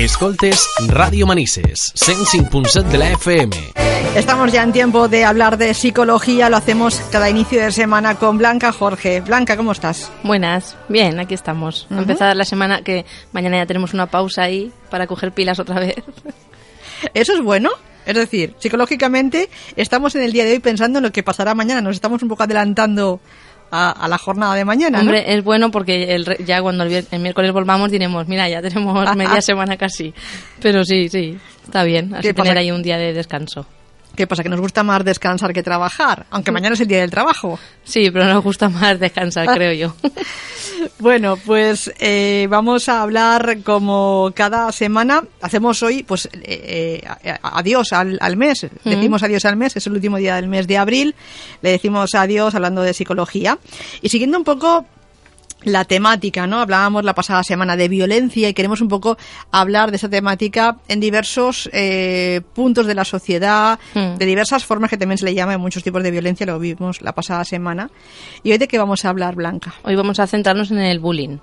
Escoltes Radio Manises, 105.7 de la FM. Estamos ya en tiempo de hablar de psicología, lo hacemos cada inicio de semana con Blanca Jorge. Blanca, ¿cómo estás? Buenas, bien, aquí estamos. Uh Empezar la semana que mañana ya tenemos una pausa ahí para coger pilas otra vez. ¿Eso es bueno? Es decir, psicológicamente estamos en el día de hoy pensando en lo que pasará mañana, nos estamos un poco adelantando a, la jornada de mañana. Hombre, es bueno porque el, ya cuando el, miércoles volvamos diremos, mira, ya tenemos media semana casi. Pero sí, sí, está bien, así tener ahí un día de descanso. ¿Qué pasa? ¿Que nos gusta más descansar que trabajar? Aunque mañana es el día del trabajo. Sí, pero nos gusta más descansar, creo yo. bueno, pues eh, vamos a hablar como cada semana. Hacemos hoy, pues, eh, eh, adiós al, mes. Decimos adiós al mes, es el último día del mes de abril. Le decimos adiós hablando de psicología. Y siguiendo un poco la temática, ¿no? Hablábamos la pasada semana de violencia y queremos un poco hablar de esa temática en diversos eh, puntos de la sociedad, hmm. de diversas formas que también se le llama en muchos tipos de violencia, lo vimos la pasada semana. ¿Y hoy de qué vamos a hablar, Blanca? Hoy vamos a centrarnos en el bullying.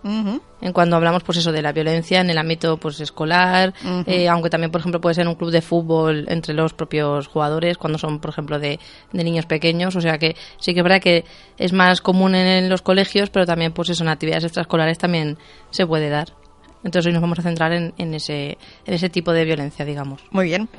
En cuando hablamos, pues eso, de la violencia en el ámbito pues escolar, eh, aunque también, por ejemplo, puede ser un club de fútbol entre los propios jugadores, cuando son, por ejemplo, de, de niños pequeños. O sea que sí que es verdad que es más común en los colegios, pero también, pues eso, en actividades extraescolares también se puede dar. Entonces hoy nos vamos a centrar en, ese, en ese tipo de violencia, digamos. Muy bien.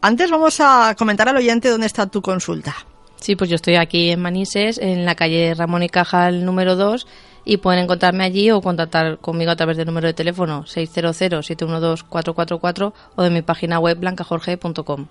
Antes vamos a comentar al oyente dónde está tu consulta. Sí, pues yo estoy aquí en Manises, en la calle Ramón y Cajal número 2 y pueden encontrarme allí o contactar conmigo a través del número de teléfono 600-712-444 o de mi página web blancajorge.com.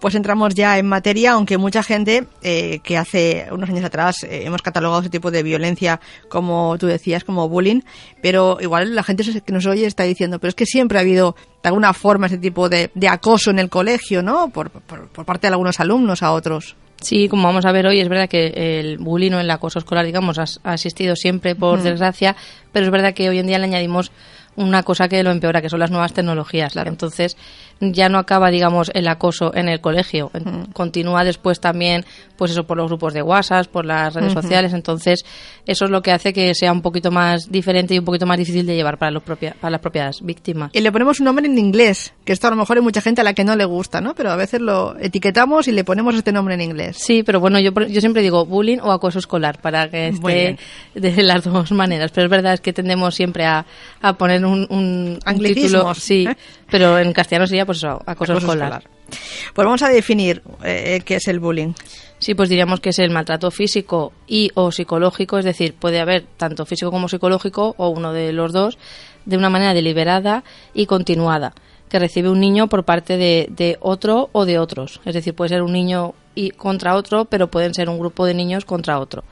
Pues entramos ya en materia, aunque mucha gente eh, que hace unos años atrás eh, hemos catalogado ese tipo de violencia como tú decías, como bullying, pero igual la gente que nos oye está diciendo, pero es que siempre ha habido de alguna forma ese tipo de, acoso en el colegio, ¿no? Por, parte de algunos alumnos a otros. Sí, como vamos a ver hoy, es verdad que el bullying o el acoso escolar, digamos, ha, existido siempre, por desgracia, pero es verdad que hoy en día le añadimos una cosa que lo empeora, que son las nuevas tecnologías. Entonces, ya no acaba, digamos, el acoso en el colegio. Continúa después también, pues eso, por los grupos de WhatsApp, por las redes sociales. Entonces, eso es lo que hace que sea un poquito más diferente y un poquito más difícil de llevar para, los para las propias víctimas. Y le ponemos un nombre en inglés, que esto a lo mejor hay mucha gente a la que no le gusta, ¿no? Pero a veces lo etiquetamos y le ponemos este nombre en inglés. Sí, pero bueno, yo, yo siempre digo bullying o acoso escolar, para que esté de las dos maneras. Pero es verdad es que tendemos siempre a, a poner un, un, título. Sí, ¿eh? pero en castellano sería pues eso, acoso, escolar. Pues vamos a definir eh, qué es el bullying. Sí, pues diríamos que es el maltrato físico y o psicológico, es decir, puede haber tanto físico como psicológico o uno de los dos de una manera deliberada y continuada que recibe un niño por parte de, de otro o de otros. Es decir, puede ser un niño y contra otro, pero pueden ser un grupo de niños contra otro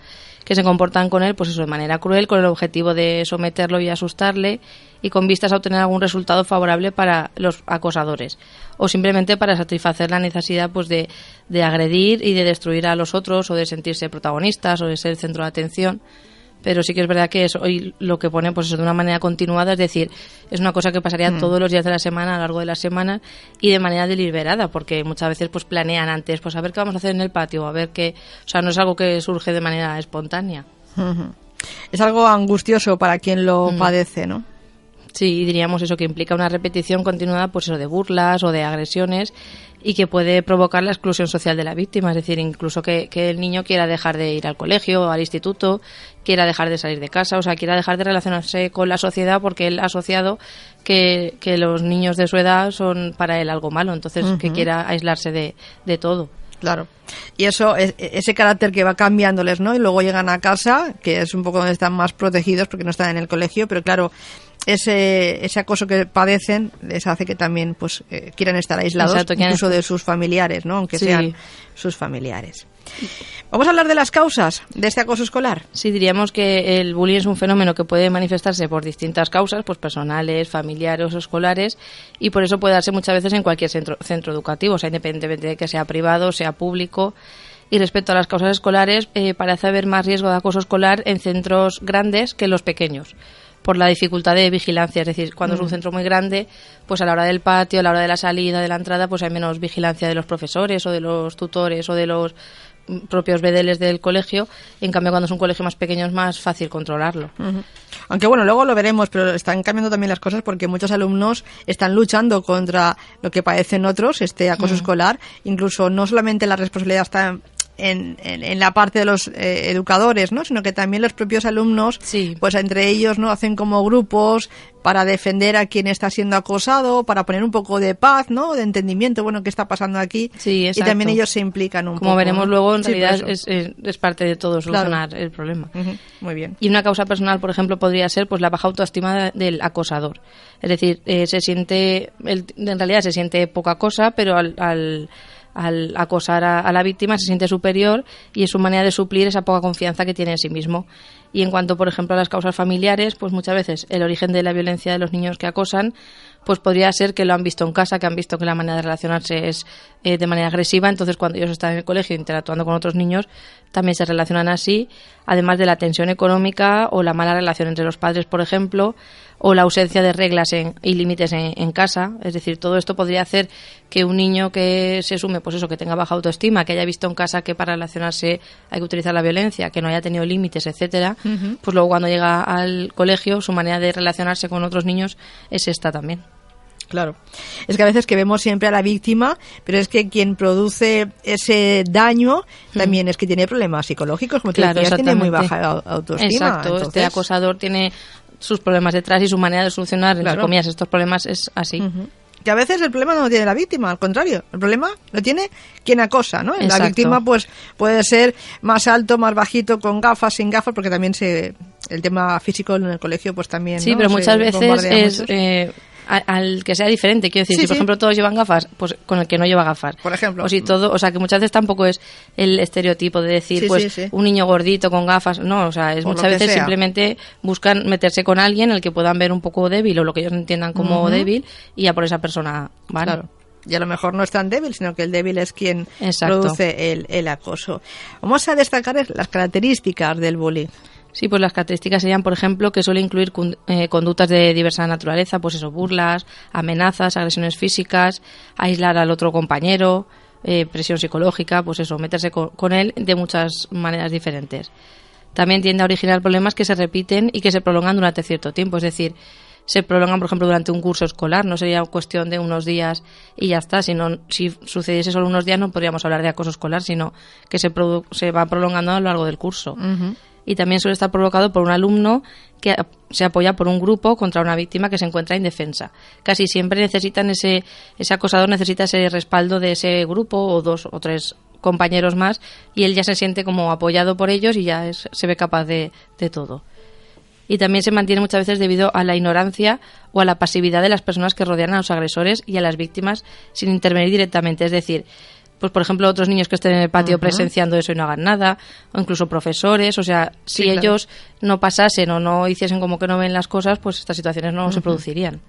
que se comportan con él, pues eso, de manera cruel, con el objetivo de someterlo y asustarle y con vistas a obtener algún resultado favorable para los acosadores o simplemente para satisfacer la necesidad pues de, de agredir y de destruir a los otros o de sentirse protagonistas o de ser centro de atención pero sí que es verdad que es hoy lo que pone pues eso de una manera continuada, es decir, es una cosa que pasaría mm. todos los días de la semana, a lo largo de la semana y de manera deliberada, porque muchas veces pues planean antes, pues a ver qué vamos a hacer en el patio, a ver qué, o sea, no es algo que surge de manera espontánea. Es algo angustioso para quien lo mm. padece, ¿no? Sí, diríamos eso que implica una repetición continuada, pues eso de burlas o de agresiones y que puede provocar la exclusión social de la víctima, es decir, incluso que, el niño quiera dejar de ir al colegio o al instituto, quiera dejar de salir de casa, o sea, quiera dejar de relacionarse con la sociedad porque él ha asociado que, los niños de su edad son para él algo malo, entonces que quiera aislarse de, de todo. Claro. Y eso, ese carácter que va cambiándoles, ¿no? Y luego llegan a casa, que es un poco donde están más protegidos porque no están en el colegio, pero claro, ese, ese acoso que padecen les hace que también pues eh, quieran estar aislados incluso de sus familiares, ¿no? Aunque sean sus familiares. Vamos a hablar de las causas de este acoso escolar. Sí, diríamos que el bullying es un fenómeno que puede manifestarse por distintas causas, pues personales, familiares o escolares, y por eso puede darse muchas veces en cualquier centro, centro educativo, o sea, independientemente de que sea privado, sea público. Y respecto a las causas escolares, eh, parece haber más riesgo de acoso escolar en centros grandes que en los pequeños por la dificultad de vigilancia. Es decir, cuando es un mm. centro muy grande, pues a la hora del patio, a la hora de la salida, de la entrada, pues hay menos vigilancia de los profesores o de los tutores o de los propios bedeles del colegio. En cambio, cuando es un colegio más pequeño es más fácil controlarlo. Aunque bueno, luego lo veremos, pero están cambiando también las cosas porque muchos alumnos están luchando contra lo que padecen otros, este acoso escolar. Incluso no solamente la responsabilidad está en, en, la parte de los eh, educadores, ¿no? Sino que también los propios alumnos, Sí. pues entre ellos, ¿no? Hacen como grupos para defender a quien está siendo acosado, para poner un poco de paz, ¿no? De entendimiento, bueno, qué está pasando aquí. Sí, y exacto. también ellos se implican un poco. Como veremos luego, en Sí, realidad es, es, es parte de todo solucionar el problema. Muy bien. Y una causa personal, por ejemplo, podría ser pues la baja autoestima de- del acosador. Es decir, eh, se siente, él, en realidad se siente poca cosa, pero al, al, al acosar a, la víctima se siente superior y es su manera de suplir esa poca confianza que tiene en sí mismo. Y en cuanto, por ejemplo, a las causas familiares, pues muchas veces el origen de la violencia de los niños que acosan, pues podría ser que lo han visto en casa, que han visto que la manera de relacionarse es eh, de manera agresiva, entonces cuando ellos están en el colegio interactuando con otros niños, también se relacionan así, además de la tensión económica o la mala relación entre los padres, por ejemplo, o la ausencia de reglas en- y límites en, en casa. Es decir, todo esto podría hacer que un niño que se sume, pues eso, que tenga baja autoestima, que haya visto en casa que para relacionarse hay que utilizar la violencia, que no haya tenido límites, etcétera, pues luego cuando llega al colegio su manera de relacionarse con otros niños es esta también. Claro. Es que a veces que vemos siempre a la víctima, pero es que quien produce ese daño también es que tiene problemas psicológicos, como decías, tiene muy baja autoestima. Exacto, este acosador tiene sus problemas detrás y su manera de solucionar, entre Claro. comillas, estos problemas es así. Que a veces el problema no lo tiene la víctima, al contrario, el problema lo tiene quien acosa, ¿no? La víctima pues puede ser más alto, más bajito, con gafas, sin gafas, porque también se el tema físico en el colegio pues también Sí, ¿no? pero Se muchas veces es eh, a- al que sea diferente. Quiero decir, Sí, si por sí. ejemplo todos llevan gafas, pues con el que no lleva gafas. Por ejemplo. O si todo, o sea, que muchas veces tampoco es el estereotipo de decir, Sí, pues un niño gordito con gafas. No, o sea, es muchas veces sea. simplemente buscan meterse con alguien el que puedan ver un poco débil o lo que ellos entiendan como débil y ya por esa persona van. Claro. Y a lo mejor no es tan débil, sino que el débil es quien Exacto. produce el, el acoso. Vamos a destacar las características del bullying. Sí, pues las características serían, por ejemplo, que suele incluir eh, conductas de diversa naturaleza, pues eso, burlas, amenazas, agresiones físicas, aislar al otro compañero, eh, presión psicológica, pues eso, meterse co- con, él de muchas maneras diferentes. También tiende a originar problemas que se repiten y que se prolongan durante cierto tiempo, es decir, se prolongan, por ejemplo, durante un curso escolar, no sería cuestión de unos días y ya está, sino si sucediese solo unos días no podríamos hablar de acoso escolar, sino que se, se va prolongando a lo largo del curso y también suele estar provocado por un alumno que se apoya por un grupo contra una víctima que se encuentra indefensa. Casi siempre necesitan ese, ese acosador necesita ese respaldo de ese grupo o dos o tres compañeros más y él ya se siente como apoyado por ellos y ya se ve capaz de, de todo. Y también se mantiene muchas veces debido a la ignorancia o a la pasividad de las personas que rodean a los agresores y a las víctimas sin intervenir directamente. Es decir, pues por ejemplo otros niños que estén en el patio presenciando eso y no hagan nada, o incluso profesores, o sea, si Sí, claro. ellos no pasasen o no hiciesen como que no ven las cosas, pues estas situaciones no se producirían.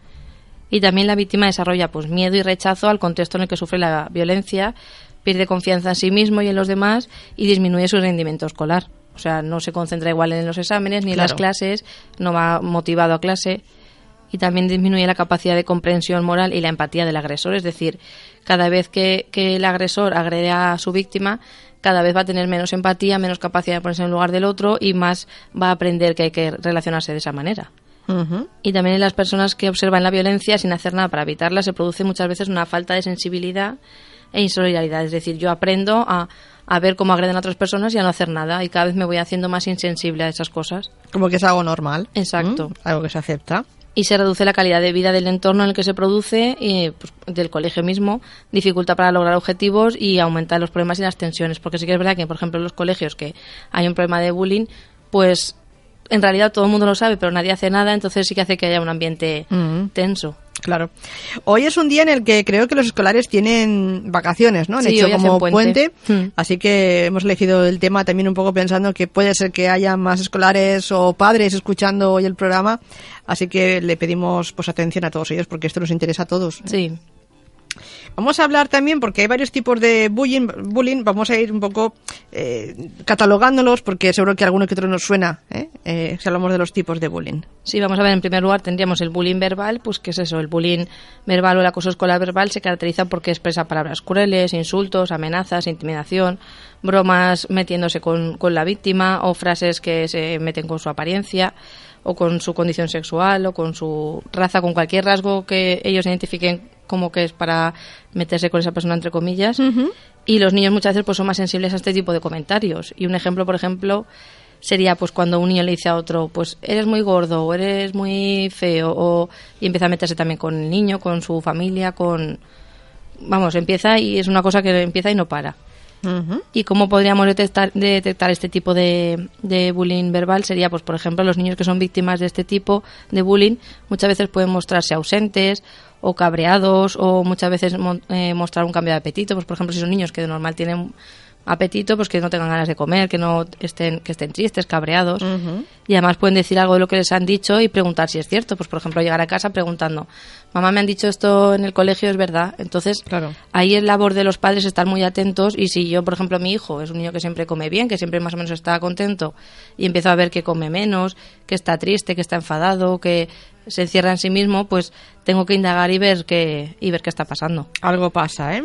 Y también la víctima desarrolla pues miedo y rechazo al contexto en el que sufre la violencia, pierde confianza en sí mismo y en los demás y disminuye su rendimiento escolar. O sea, no se concentra igual en los exámenes ni en las clases, no va motivado a clase y también disminuye la capacidad de comprensión moral y la empatía del agresor. Es decir, cada vez que, que el agresor agrede a su víctima, cada vez va a tener menos empatía, menos capacidad de ponerse en el lugar del otro y más va a aprender que hay que relacionarse de esa manera. Y también en las personas que observan la violencia sin hacer nada para evitarla se produce muchas veces una falta de sensibilidad e insolidaridad. Es decir, yo aprendo a, a ver cómo agreden a otras personas y a no hacer nada y cada vez me voy haciendo más insensible a esas cosas. Como que es algo normal. Exacto. ¿Mm? Algo que se acepta. Y se reduce la calidad de vida del entorno en el que se produce, y, pues, del colegio mismo, dificulta para lograr objetivos y aumenta los problemas y las tensiones. Porque sí que es verdad que, por ejemplo, en los colegios que hay un problema de bullying, pues en realidad todo el mundo lo sabe, pero nadie hace nada, entonces sí que hace que haya un ambiente Mm. tenso. Claro. Hoy es un día en el que creo que los escolares tienen vacaciones, ¿no? Han Sí, hecho como puente. puente. Hmm. Así que hemos elegido el tema también un poco pensando que puede ser que haya más escolares o padres escuchando hoy el programa. Así que le pedimos pues atención a todos ellos porque esto nos interesa a todos. Sí. Vamos a hablar también, porque hay varios tipos de bullying, bullying vamos a ir un poco eh, catalogándolos, porque seguro que alguno que otro nos suena, ¿eh? Eh, si hablamos de los tipos de bullying. Sí, vamos a ver, en primer lugar tendríamos el bullying verbal, pues ¿qué es eso? El bullying verbal o el acoso escolar verbal se caracteriza porque expresa palabras crueles, insultos, amenazas, intimidación, bromas metiéndose con, con la víctima o frases que se meten con su apariencia o con su condición sexual o con su raza, con cualquier rasgo que ellos identifiquen como que es para meterse con esa persona entre comillas. Y los niños muchas veces pues son más sensibles a este tipo de comentarios. Y un ejemplo, por ejemplo, sería pues cuando un niño le dice a otro, pues eres muy gordo o eres muy feo o y empieza a meterse también con el niño, con su familia, con vamos, empieza y es una cosa que empieza y no para. ¿Y cómo podríamos detectar, detectar este tipo de, de, bullying verbal? Sería, pues, por ejemplo, los niños que son víctimas de este tipo de bullying muchas veces pueden mostrarse ausentes o cabreados o muchas veces eh, mostrar un cambio de apetito. Pues, por ejemplo, si son niños que de normal tienen apetito, pues que no tengan ganas de comer, que no estén, que estén tristes, cabreados. Y además pueden decir algo de lo que les han dicho y preguntar si es cierto. Pues, por ejemplo, llegar a casa preguntando, mamá, me han dicho esto en el colegio, es verdad. Entonces, claro. ahí es labor de los padres estar muy atentos. Y si yo, por ejemplo, mi hijo es un niño que siempre come bien, que siempre más o menos está contento, y empiezo a ver que come menos, que está triste, que está enfadado, que se encierra en sí mismo, pues tengo que indagar y ver qué, y ver qué está pasando. Algo pasa, ¿eh?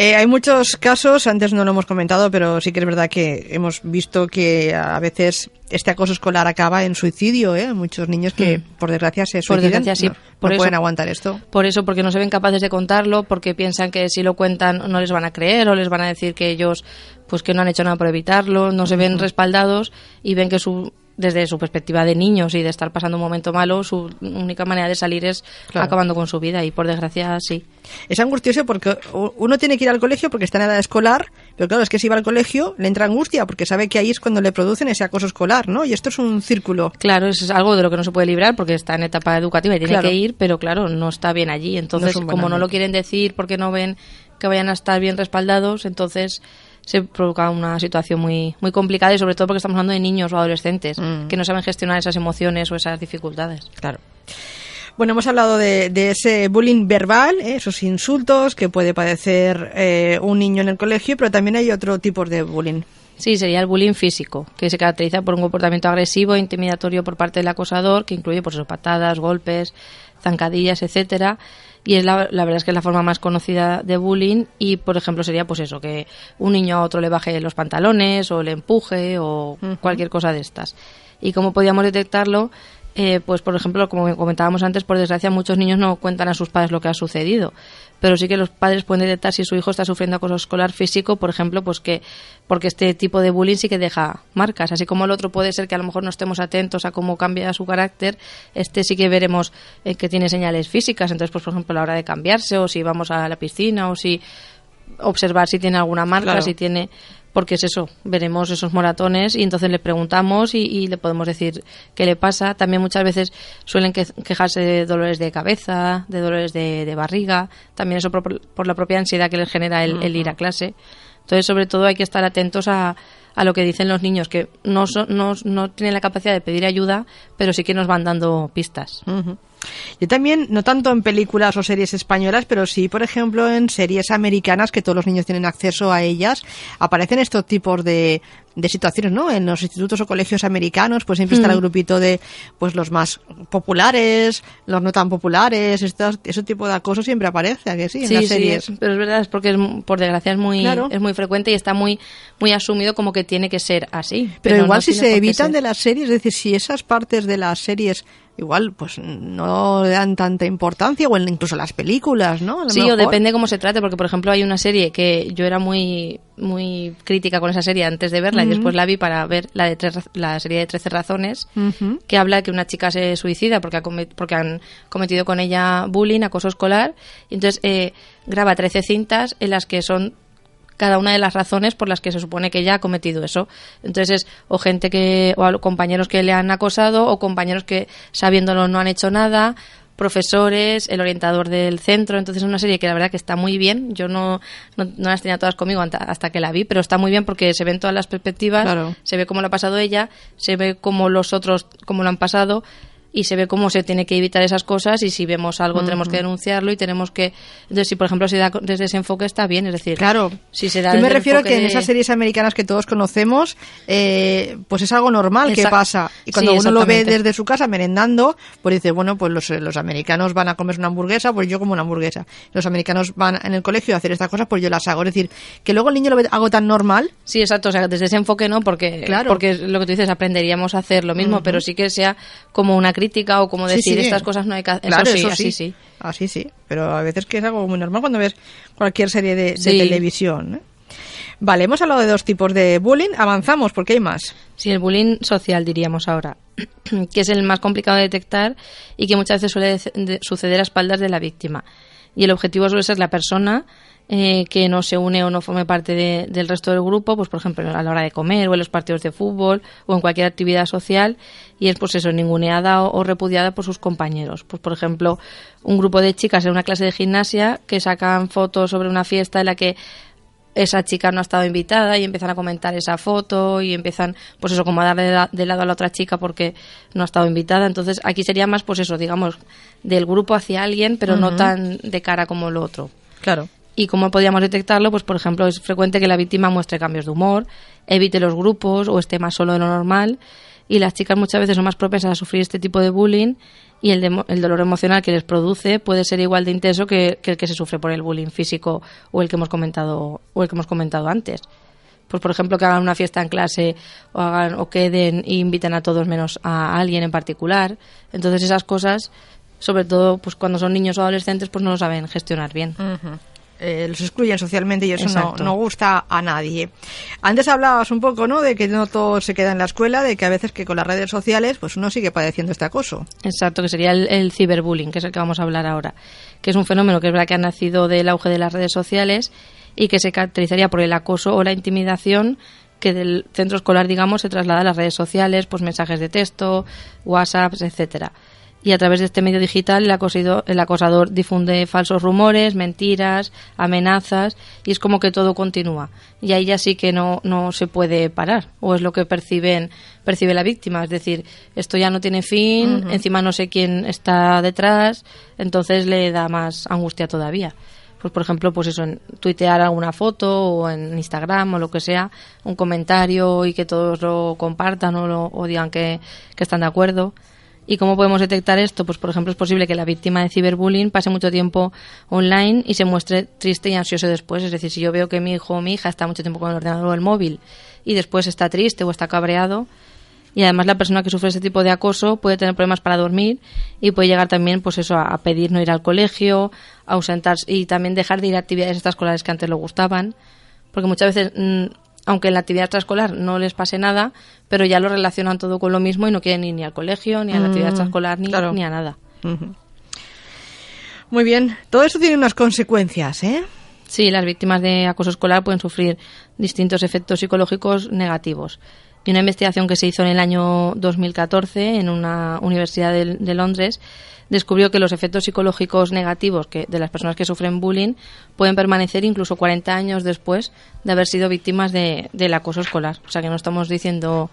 Eh, hay muchos casos, antes no lo hemos comentado, pero sí que es verdad que hemos visto que a veces este acoso escolar acaba en suicidio, ¿eh? Muchos niños que, Hmm. por desgracia, se Por suicidan. desgracia, sí. No, Por no eso- pueden aguantar esto. Por eso, porque no se ven capaces de contarlo, porque piensan que si lo cuentan no les van a creer o les van a decir que ellos pues que no han hecho nada por evitarlo, no se ven respaldados y ven que su desde su perspectiva de niños y de estar pasando un momento malo, su única manera de salir es Claro. acabando con su vida y por desgracia sí. Es angustioso porque uno tiene que ir al colegio porque está en edad escolar, pero claro, es que si va al colegio le entra angustia porque sabe que ahí es cuando le producen ese acoso escolar, ¿no? Y esto es un círculo. Claro, es algo de lo que no se puede librar porque está en etapa educativa y tiene Claro. que ir, pero claro, no está bien allí. Entonces, como no lo quieren decir porque no ven que vayan a estar bien respaldados, entonces se provoca una situación muy muy complicada y sobre todo porque estamos hablando de niños o adolescentes Mm. que no saben gestionar esas emociones o esas dificultades. Claro. Bueno, hemos hablado de, de ese bullying verbal, ¿eh? esos insultos que puede padecer eh, un niño en el colegio, pero también hay otro tipo de bullying. Sí, sería el bullying físico, que se caracteriza por un comportamiento agresivo e intimidatorio por parte del acosador, que incluye por sus patadas, golpes, zancadillas, etcétera. Y es la, la verdad es que es la forma más conocida de bullying y, por ejemplo, sería pues eso, que un niño a otro le baje los pantalones o le empuje o cualquier cosa de estas. ¿Y cómo podíamos detectarlo? Eh, pues, por ejemplo, como comentábamos antes, por desgracia muchos niños no cuentan a sus padres lo que ha sucedido, pero sí que los padres pueden detectar si su hijo está sufriendo acoso escolar físico, por ejemplo, pues que porque este tipo de bullying sí que deja marcas, así como el otro puede ser que a lo mejor no estemos atentos a cómo cambia su carácter, este sí que veremos eh, que tiene señales físicas, entonces pues por ejemplo a la hora de cambiarse o si vamos a la piscina o si observar si tiene alguna marca, Claro. si tiene porque es eso, veremos esos moratones y entonces le preguntamos y, y le podemos decir qué le pasa. También muchas veces suelen que- quejarse de dolores de cabeza, de dolores de, de barriga, también eso por, por la propia ansiedad que les genera el, el ir a clase. Entonces, sobre todo, hay que estar atentos a, a lo que dicen los niños, que no, son- no, no tienen la capacidad de pedir ayuda, pero sí que nos van dando pistas. Yo también, no tanto en películas o series españolas, pero sí, por ejemplo, en series americanas que todos los niños tienen acceso a ellas, aparecen estos tipos de, de situaciones, ¿no? En los institutos o colegios americanos, pues siempre está el grupito de, pues los más populares, los no tan populares, estos, ese tipo de acoso siempre aparece, ¿a que sí? En las series. es- pero es verdad, es porque es, por desgracia es muy, Claro. es muy frecuente y está muy, muy asumido como que tiene que ser así. Pero, igual no si se evitan de las series, es decir, si esas partes de las series igual pues no le dan tanta importancia o incluso las películas, ¿no? A lo Sí, o depende cómo se trate, porque por ejemplo hay una serie que yo era muy muy crítica con esa serie antes de verla y después la vi para ver la de tres, la serie de 13 razones, que habla de que una chica se suicida porque, ha come- porque han cometido con ella bullying, acoso escolar, y entonces eh, graba 13 cintas en las que son cada una de las razones por las que se supone que ella ha cometido eso. Entonces, es o gente que, o compañeros que le han acosado, o compañeros que sabiéndolo no han hecho nada, profesores, el orientador del centro. Entonces, es una serie que la verdad que está muy bien. Yo no, no, no las tenía todas conmigo hasta que la vi, pero está muy bien porque se ven todas las perspectivas, Claro. se ve cómo lo ha pasado ella, se ve cómo los otros, cómo lo han pasado. Y se ve cómo se tiene que evitar esas cosas y si vemos algo tenemos que denunciarlo y tenemos que entonces si por ejemplo se da desde ese enfoque está bien es decir claro. si se da yo me refiero enfoque que en de- esas series americanas que todos conocemos eh, pues es algo normal que pasa. Y cuando Sí, uno lo ve desde su casa merendando pues dice bueno pues los, los americanos van a comer una hamburguesa pues yo como una hamburguesa. Los americanos van en el colegio a hacer estas cosas pues yo las hago es decir que luego el niño lo ve algo tan normal. Sí, exacto, o sea, desde ese enfoque no, porque, Claro. porque lo que tú dices, aprenderíamos a hacer lo mismo, pero sí que sea como una crítica o como decir sí. estas cosas no hay que hacer. Claro, eso sí, así sí. sí. Así sí, pero a veces que es algo muy normal cuando ves cualquier serie de, televisión. ¿eh? Vale, hemos hablado de dos tipos de bullying, avanzamos porque hay más. Sí, el bullying social, diríamos ahora, que es el más complicado de detectar y que muchas veces suele de- de- suceder a espaldas de la víctima. Y el objetivo suele ser la persona eh, que no se une o no forme parte de- del resto del grupo, pues por ejemplo a la hora de comer o en los partidos de fútbol o en cualquier actividad social y es pues eso, ninguneada o, o repudiada por sus compañeros. Pues por ejemplo, un grupo de chicas en una clase de gimnasia que sacan fotos sobre una fiesta en la que esa chica no ha estado invitada y empiezan a comentar esa foto y empiezan, pues eso, como a darle de, la- de lado a la otra chica porque no ha estado invitada. Entonces aquí sería más, pues eso, digamos, del grupo hacia alguien, pero no tan de cara como lo otro. Claro. ¿Y cómo podríamos detectarlo? Pues, por ejemplo, es frecuente que la víctima muestre cambios de humor, evite los grupos o esté más solo de lo normal. Y las chicas muchas veces son más propensas a sufrir este tipo de bullying y el, demo- el dolor emocional que les produce puede ser igual de intenso que, el que se sufre por el bullying físico o el que hemos comentado o el que hemos comentado antes. Pues, por ejemplo, que hagan una fiesta en clase o hagan o queden e inviten a todos menos a alguien en particular. Entonces, esas cosas, sobre todo, pues cuando son niños o adolescentes, pues no lo saben gestionar bien. Eh, los excluyen socialmente y eso no, no gusta a nadie. Antes hablabas un poco, ¿no? De que no todo se queda en la escuela, de que a veces que con las redes sociales, pues uno sigue padeciendo este acoso. Exacto, que sería el, el ciberbullying, que es el que vamos a hablar ahora, que es un fenómeno que es verdad que ha nacido del auge de las redes sociales y que se caracterizaría por el acoso o la intimidación que del centro escolar, digamos, se traslada a las redes sociales, pues mensajes de texto, WhatsApps, etcétera. Y a través de este medio digital el acosador, el acosador difunde falsos rumores, mentiras, amenazas y es como que todo continúa. Y ahí ya sí que no, no se puede parar o es lo que perciben, percibe la víctima. Es decir, esto ya no tiene fin, encima no sé quién está detrás, entonces le da más angustia todavía. Pues por ejemplo, pues eso, en tuitear alguna foto o en Instagram o lo que sea, un comentario y que todos lo compartan o, lo, o digan que, que están de acuerdo. ¿Y cómo podemos detectar esto? Pues, por ejemplo, es posible que la víctima de ciberbullying pase mucho tiempo online y se muestre triste y ansioso después. Es decir, si yo veo que mi hijo o mi hija está mucho tiempo con el ordenador o el móvil y después está triste o está cabreado, y además la persona que sufre este tipo de acoso puede tener problemas para dormir y puede llegar también, pues eso, a pedir no ir al colegio, a ausentarse y también dejar de ir a actividades extraescolares que antes le gustaban. Porque muchas veces mm, aunque en la actividad extraescolar no les pase nada, pero ya lo relacionan todo con lo mismo y no quieren ir ni al colegio, ni a la actividad extraescolar, ni, claro. ni a nada. Muy bien, todo eso tiene unas consecuencias, ¿eh? Sí, las víctimas de acoso escolar pueden sufrir distintos efectos psicológicos negativos. Y una investigación que se hizo en el año 2014 en una universidad de, Londres descubrió que los efectos psicológicos negativos que, de las personas que sufren bullying pueden permanecer incluso 40 años después de haber sido víctimas de, del acoso escolar. O sea que no estamos diciendo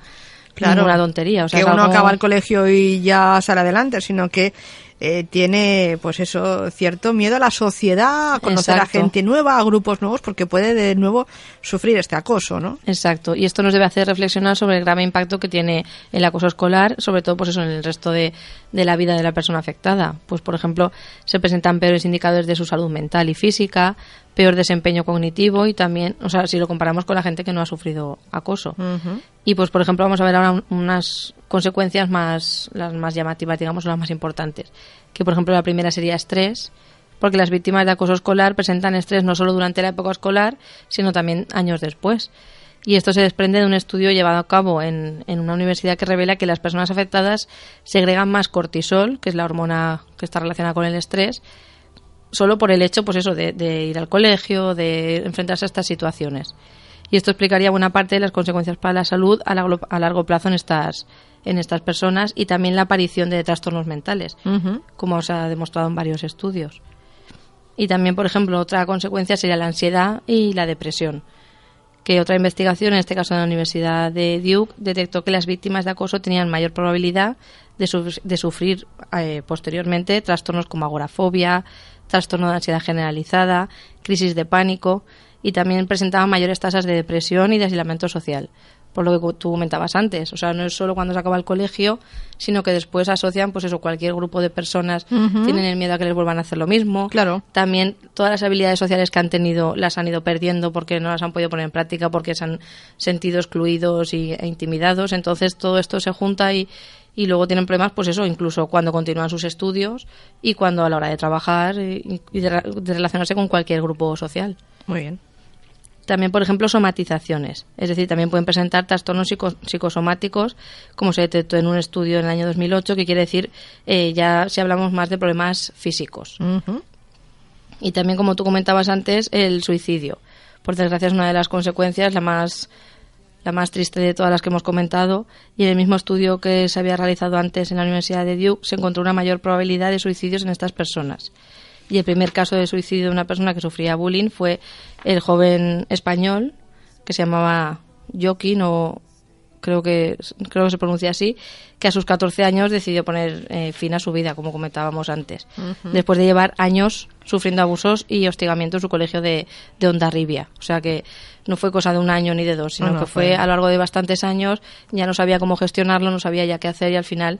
ninguna tontería. O sea, que uno algo- acaba el colegio y ya sale adelante, sino que eh, tiene, pues eso, cierto miedo a la sociedad, a conocer Exacto. a gente nueva, a grupos nuevos, porque puede de nuevo sufrir este acoso, ¿no? Exacto, y esto nos debe hacer reflexionar sobre el grave impacto que tiene el acoso escolar, sobre todo pues eso en el resto de, de la vida de la persona afectada. Pues por ejemplo, se presentan peores indicadores de su salud mental y física, peor desempeño cognitivo y también, o sea, si lo comparamos con la gente que no ha sufrido acoso. Y pues por ejemplo, vamos a ver ahora un- unas consecuencias más las más llamativas, digamos, o las más importantes. Que por ejemplo, la primera sería estrés, porque las víctimas de acoso escolar presentan estrés no solo durante la época escolar, sino también años después. Y esto se desprende de un estudio llevado a cabo en, en una universidad que revela que las personas afectadas segregan más cortisol, que es la hormona que está relacionada con el estrés, solo por el hecho, pues eso, de, de ir al colegio, de enfrentarse a estas situaciones. Y esto explicaría buena parte de las consecuencias para la salud a, largo- a largo plazo en estas, en estas personas y también la aparición de trastornos mentales, como se ha demostrado en varios estudios. Y también, por ejemplo, otra consecuencia sería la ansiedad y la depresión. Que otra investigación, en este caso de la Universidad de Duke, detectó que las víctimas de acoso tenían mayor probabilidad de, sufrir eh, posteriormente trastornos como agorafobia, trastorno de ansiedad generalizada, crisis de pánico y también presentaban mayores tasas de depresión y de aislamiento social por lo que tú comentabas antes. O sea, no es solo cuando se acaba el colegio, sino que después asocian, pues eso, cualquier grupo de personas tienen el miedo a que les vuelvan a hacer lo mismo. Claro. También todas las habilidades sociales que han tenido las han ido perdiendo porque no las han podido poner en práctica, porque se han sentido excluidos y, e intimidados. Entonces todo esto se junta y, y luego tienen problemas, pues eso, incluso cuando continúan sus estudios y cuando a la hora de trabajar y, de relacionarse con cualquier grupo social. Muy bien. También, por ejemplo, somatizaciones. Es decir, también pueden presentar trastornos psicosomáticos, como se detectó en un estudio en el año 2008, que quiere decir eh, ya si hablamos más de problemas físicos. Y también, como tú comentabas antes, el suicidio. Por desgracia, es una de las consecuencias, la más, la más triste de todas las que hemos comentado. Y en el mismo estudio que se había realizado antes en la Universidad de Duke, se encontró una mayor probabilidad de suicidios en estas personas y el primer caso de suicidio de una persona que sufría bullying fue el joven español que se llamaba Joaquín o creo que creo que se pronuncia así, que a sus 14 años decidió poner eh, fin a su vida, como comentábamos antes, después de llevar años sufriendo abusos y hostigamiento en su colegio de, de Ondarribia. O sea que no fue cosa de un año ni de dos, sino que fue, a lo largo de bastantes años, ya no sabía cómo gestionarlo, no sabía ya qué hacer y al final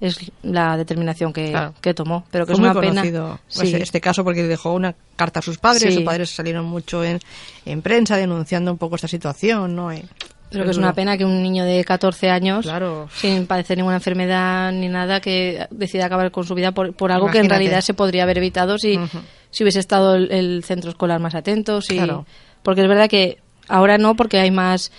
es la determinación que, que tomó. Pero que es una pena. Pues, este caso porque dejó una carta a sus padres, sus padres salieron mucho en, en prensa denunciando un poco esta situación, ¿no? Pero que es una pena que un niño de 14 años, sin padecer ninguna enfermedad ni nada, que decida acabar con su vida por, por algo que en realidad se podría haber evitado si, si hubiese estado el, centro escolar más atento. Porque es verdad que ahora no, porque hay más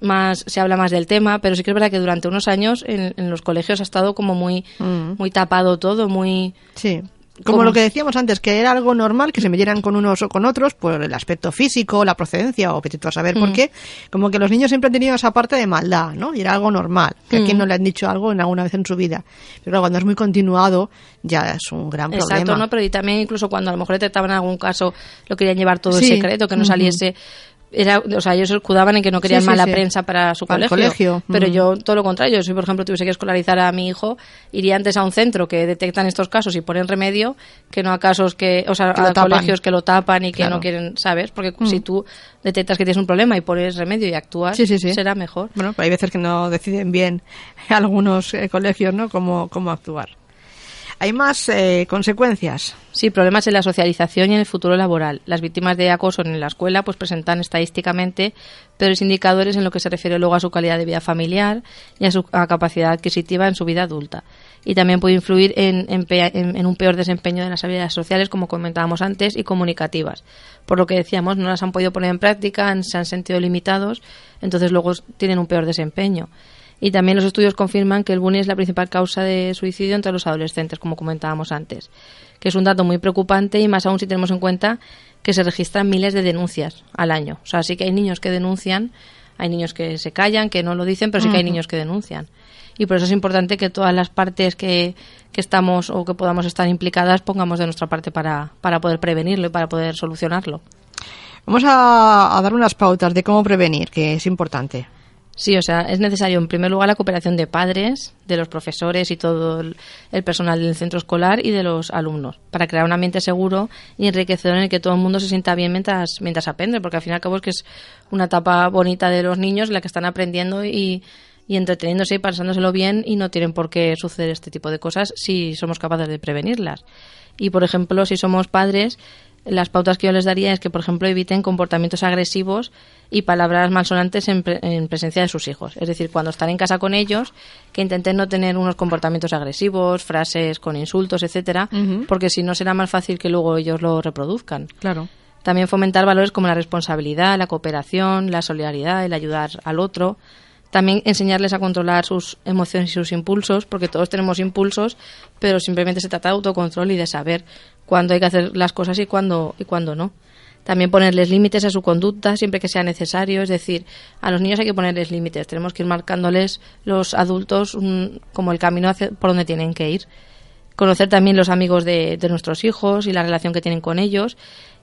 más se habla más del tema, pero sí que es verdad que durante unos años en, los colegios ha estado como muy muy tapado todo, muy sí. Como lo que decíamos antes, que era algo normal que se metieran con unos o con otros por el aspecto físico, la procedencia o te a saber por mm. qué. Como que los niños siempre han tenido esa parte de maldad, ¿no? Y era algo normal, que a quien mm. no le han dicho algo en alguna vez en su vida. Pero cuando es muy continuado, ya es un gran problema. Exacto, ¿no? Pero y también incluso cuando a lo mejor detectaban algún caso, lo querían llevar todo en secreto, que no saliese era, o sea, ellos se escudaban en que no querían mala prensa para su colegio, Pero yo, todo lo contrario, si por ejemplo tuviese que escolarizar a mi hijo, iría antes a un centro que detectan estos casos y ponen remedio, que no a casos que, o sea, a colegios que lo tapan y que no quieren, ¿sabes? Porque si tú detectas que tienes un problema y pones remedio y actúas, será mejor. Bueno, pero hay veces que no deciden bien algunos eh, colegios, ¿no? Cómo, cómo actuar. ¿Hay más eh, consecuencias? Sí, problemas en la socialización y en el futuro laboral. Las víctimas de acoso en la escuela pues presentan estadísticamente peores indicadores en lo que se refiere luego a su calidad de vida familiar y a su capacidad adquisitiva en su vida adulta. Y también puede influir en, en, un peor desempeño de las habilidades sociales, como comentábamos antes, y comunicativas. Por lo que decíamos, no las han podido poner en práctica, se han sentido limitados, entonces luego tienen un peor desempeño. Y también los estudios confirman que el bullying es la principal causa de suicidio entre los adolescentes, como comentábamos antes, que es un dato muy preocupante y más aún si tenemos en cuenta que se registran miles de denuncias al año. O sea, sí que hay niños que denuncian, hay niños que se callan, que no lo dicen, pero sí que hay niños que denuncian. Y por eso es importante que todas las partes que, que estamos o que podamos estar implicadas pongamos de nuestra parte para, para poder prevenirlo y para poder solucionarlo. Vamos a dar unas pautas de cómo prevenir, que es importante. Sí, o sea, es necesario en primer lugar la cooperación de padres, de los profesores y todo el personal del centro escolar y de los alumnos, para crear un ambiente seguro y enriquecedor en el que todo el mundo se sienta bien mientras, mientras aprende, porque al fin y al cabo es que es una etapa bonita de los niños la que están aprendiendo y, y entreteniéndose y pasándoselo bien y no tienen por qué suceder este tipo de cosas si somos capaces de prevenirlas. Y, por ejemplo, si somos padres, las pautas que yo les daría es que, por ejemplo, eviten comportamientos agresivos y palabras malsonantes en, presencia de sus hijos. Es decir, cuando están en casa con ellos, que intenten no tener unos comportamientos agresivos, frases con insultos, etcétera, porque si no será más fácil que luego ellos lo reproduzcan. Claro. También fomentar valores como la responsabilidad, la cooperación, la solidaridad, el ayudar al otro. También enseñarles a controlar sus emociones y sus impulsos, porque todos tenemos impulsos, pero simplemente se trata de autocontrol y de saber cuándo hay que hacer las cosas y cuándo, y cuándo no. También ponerles límites a su conducta siempre que sea necesario, es decir, a los niños hay que ponerles límites, tenemos que ir marcándoles los adultos como el camino hacia, por donde tienen que ir. conocer también los amigos de, de nuestros hijos y la relación que tienen con ellos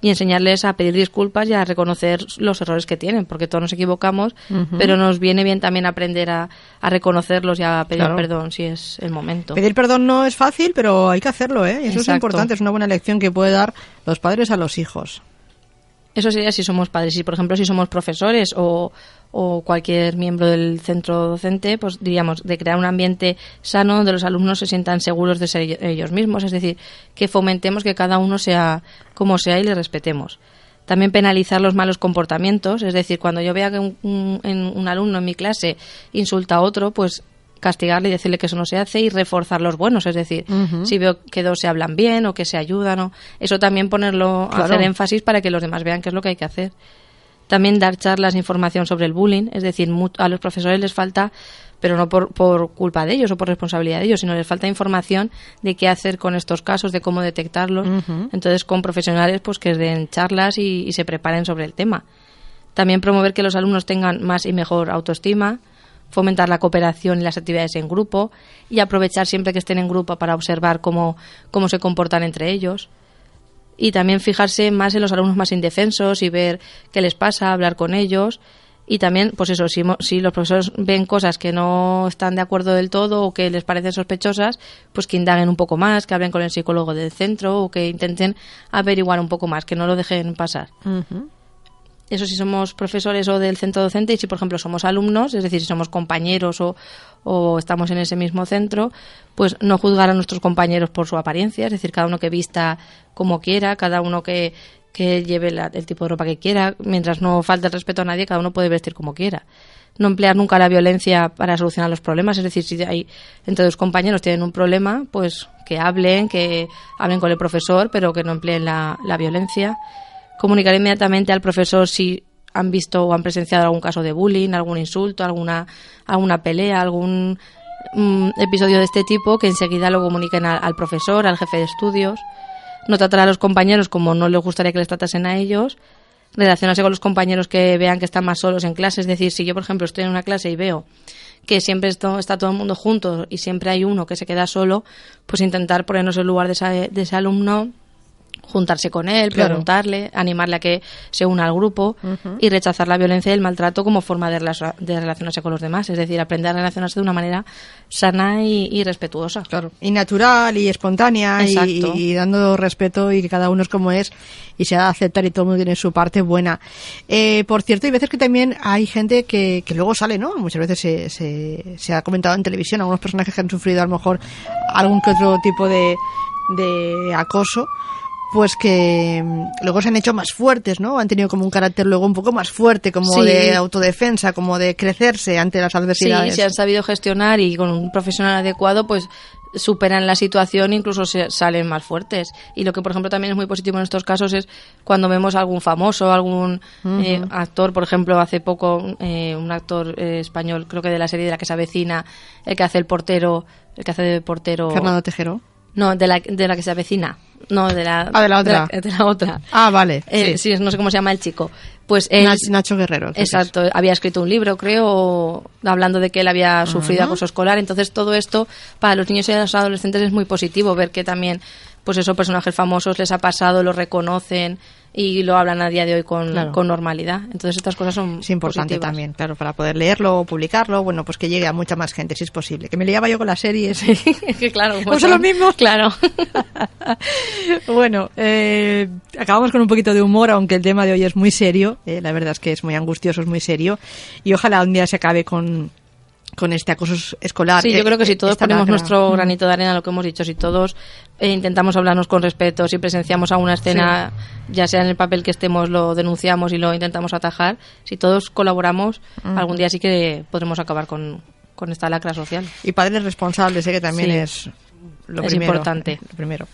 y enseñarles a pedir disculpas y a reconocer los errores que tienen, porque todos nos equivocamos, pero nos viene bien también aprender a, a reconocerlos y a pedir Claro. perdón si es el momento. Pedir perdón no es fácil, pero hay que hacerlo, ¿eh? Y eso es importante, es una buena lección que puede dar los padres a los hijos. Eso sería si somos padres. Si, por ejemplo, si somos profesores o, o cualquier miembro del centro docente, pues diríamos de crear un ambiente sano donde los alumnos se sientan seguros de ser ellos mismos. Es decir, que fomentemos que cada uno sea como sea y le respetemos. También penalizar los malos comportamientos, es decir, cuando yo vea que un, un- un alumno en mi clase insulta a otro, pues castigarle y decirle que eso no se hace y reforzar los buenos, es decir, si veo que dos se hablan bien o que se ayudan, o eso también ponerlo, Claro. hacer énfasis para que los demás vean qué es lo que hay que hacer. También dar charlas de información sobre el bullying, es decir, a los profesores les falta, pero no por, por culpa de ellos o por responsabilidad de ellos, sino les falta información de qué hacer con estos casos, de cómo detectarlos. Entonces, con profesionales pues que den charlas y, y se preparen sobre el tema. También promover que los alumnos tengan más y mejor autoestima, fomentar la cooperación y las actividades en grupo y aprovechar siempre que estén en grupo para observar cómo, cómo se comportan entre ellos. Y también fijarse más en los alumnos más indefensos y ver qué les pasa, hablar con ellos. Y también, pues eso, si, si los profesores ven cosas que no están de acuerdo del todo o que les parecen sospechosas, pues que indaguen un poco más, que hablen con el psicólogo del centro o que intenten averiguar un poco más, que no lo dejen pasar. Eso si somos profesores o del centro docente y si, por ejemplo, somos alumnos, es decir, si somos compañeros o, o estamos en ese mismo centro, pues no juzgar a nuestros compañeros por su apariencia, es decir, cada uno que vista como quiera, cada uno que, que lleve la- el tipo de ropa que quiera, mientras no falte el respeto a nadie, cada uno puede vestir como quiera. No emplear nunca la violencia para solucionar los problemas, es decir, si hay entre dos compañeros tienen un problema, pues que hablen, que hablen con el profesor, pero que no empleen la, la violencia comunicar inmediatamente al profesor si han visto o han presenciado algún caso de bullying, algún insulto, alguna, alguna pelea, algún mm, episodio de este tipo, que enseguida lo comuniquen al, profesor, al jefe de estudios. No tratar a los compañeros como no les gustaría que les tratasen a ellos. Relacionarse con los compañeros que vean que están más solos en clase. Es decir, si yo, por ejemplo, estoy en una clase y veo que siempre está todo el mundo junto y siempre hay uno que se queda solo, pues intentar ponernos en lugar de, esa- de ese alumno juntarse con él, Claro. preguntarle, animarle a que se una al grupo y rechazar la violencia y el maltrato como forma de, de relacionarse con los demás. Es decir, aprender a relacionarse de una manera sana y, y respetuosa. Claro. Y natural y espontánea y, dando respeto y que cada uno es como es y se ha de aceptar y todo el mundo tiene su parte buena. Eh, por cierto, hay veces que también hay gente que, que luego sale, ¿no? Muchas veces se, se, se ha comentado en televisión algunos personajes que han sufrido a lo mejor algún que otro tipo de, de acoso pues que mm, luego se han hecho más fuertes, ¿no? Han tenido como un carácter luego un poco más fuerte, como Sí. de autodefensa, como de crecerse ante las Sí, adversidades. si han sabido gestionar y con un profesional adecuado, pues superan la situación incluso se salen más fuertes. Y lo que, por ejemplo, también es muy positivo en estos casos es cuando vemos algún famoso, algún eh, actor, por ejemplo, hace poco eh, un actor eh, español, creo que de la serie de la que se avecina, el que hace el portero, el que hace de portero... Fernando Tejero. No, de la, de la que se avecina. No, de la, Ah, de la otra. De la, otra. Ah, vale. Eh, sí. sí, no sé cómo se llama el chico. Pues él, Nach- Nacho Guerrero. Exacto, había escrito un libro, creo, hablando de que él había sufrido acoso escolar. Entonces, todo esto para los niños y los adolescentes es muy positivo, ver que también, pues esos personajes famosos les ha pasado, lo reconocen y lo hablan a día de hoy con, Claro. con normalidad. Entonces, estas cosas son Es importante positivas. también, claro, para poder leerlo publicarlo, bueno, pues que llegue a mucha más gente, si es posible. Que me liaba yo con las series. Es que claro, Como son los mismos. Claro. bueno, eh, acabamos con un poquito de humor, aunque el tema de hoy es muy serio. eh, la verdad es que es muy angustioso, es muy serio. Y ojalá un día se acabe con, con este acoso escolar. Sí, eh, yo creo que si eh, todos ponemos lacra. nuestro granito de arena a lo que hemos dicho, si todos eh, intentamos hablarnos con respeto, si presenciamos alguna escena, ya sea en el papel que estemos, lo denunciamos y lo intentamos atajar, si todos colaboramos, algún día sí que podremos acabar con, con esta lacra social. Y padres responsables, eh, que también Sí. es lo Es primero, importante. Lo primero.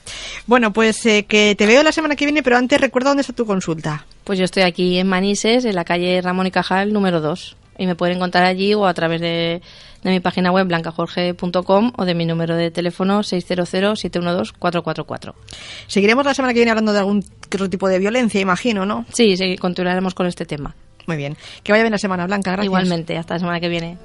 Bueno, pues eh, que te veo la semana que viene, pero antes recuerda dónde está tu consulta. Pues yo estoy aquí en Manises, en la calle Ramón y Cajal, número 2. Y me pueden encontrar allí o a través de, de mi página web blancajorge.com o de mi número de teléfono 600-712-444. Seguiremos la semana que viene hablando de algún otro tipo de violencia, imagino, ¿no? Sí, sí, continuaremos con este tema. Muy bien. Que vaya bien la semana, Blanca. Gracias. Igualmente, hasta la semana que viene.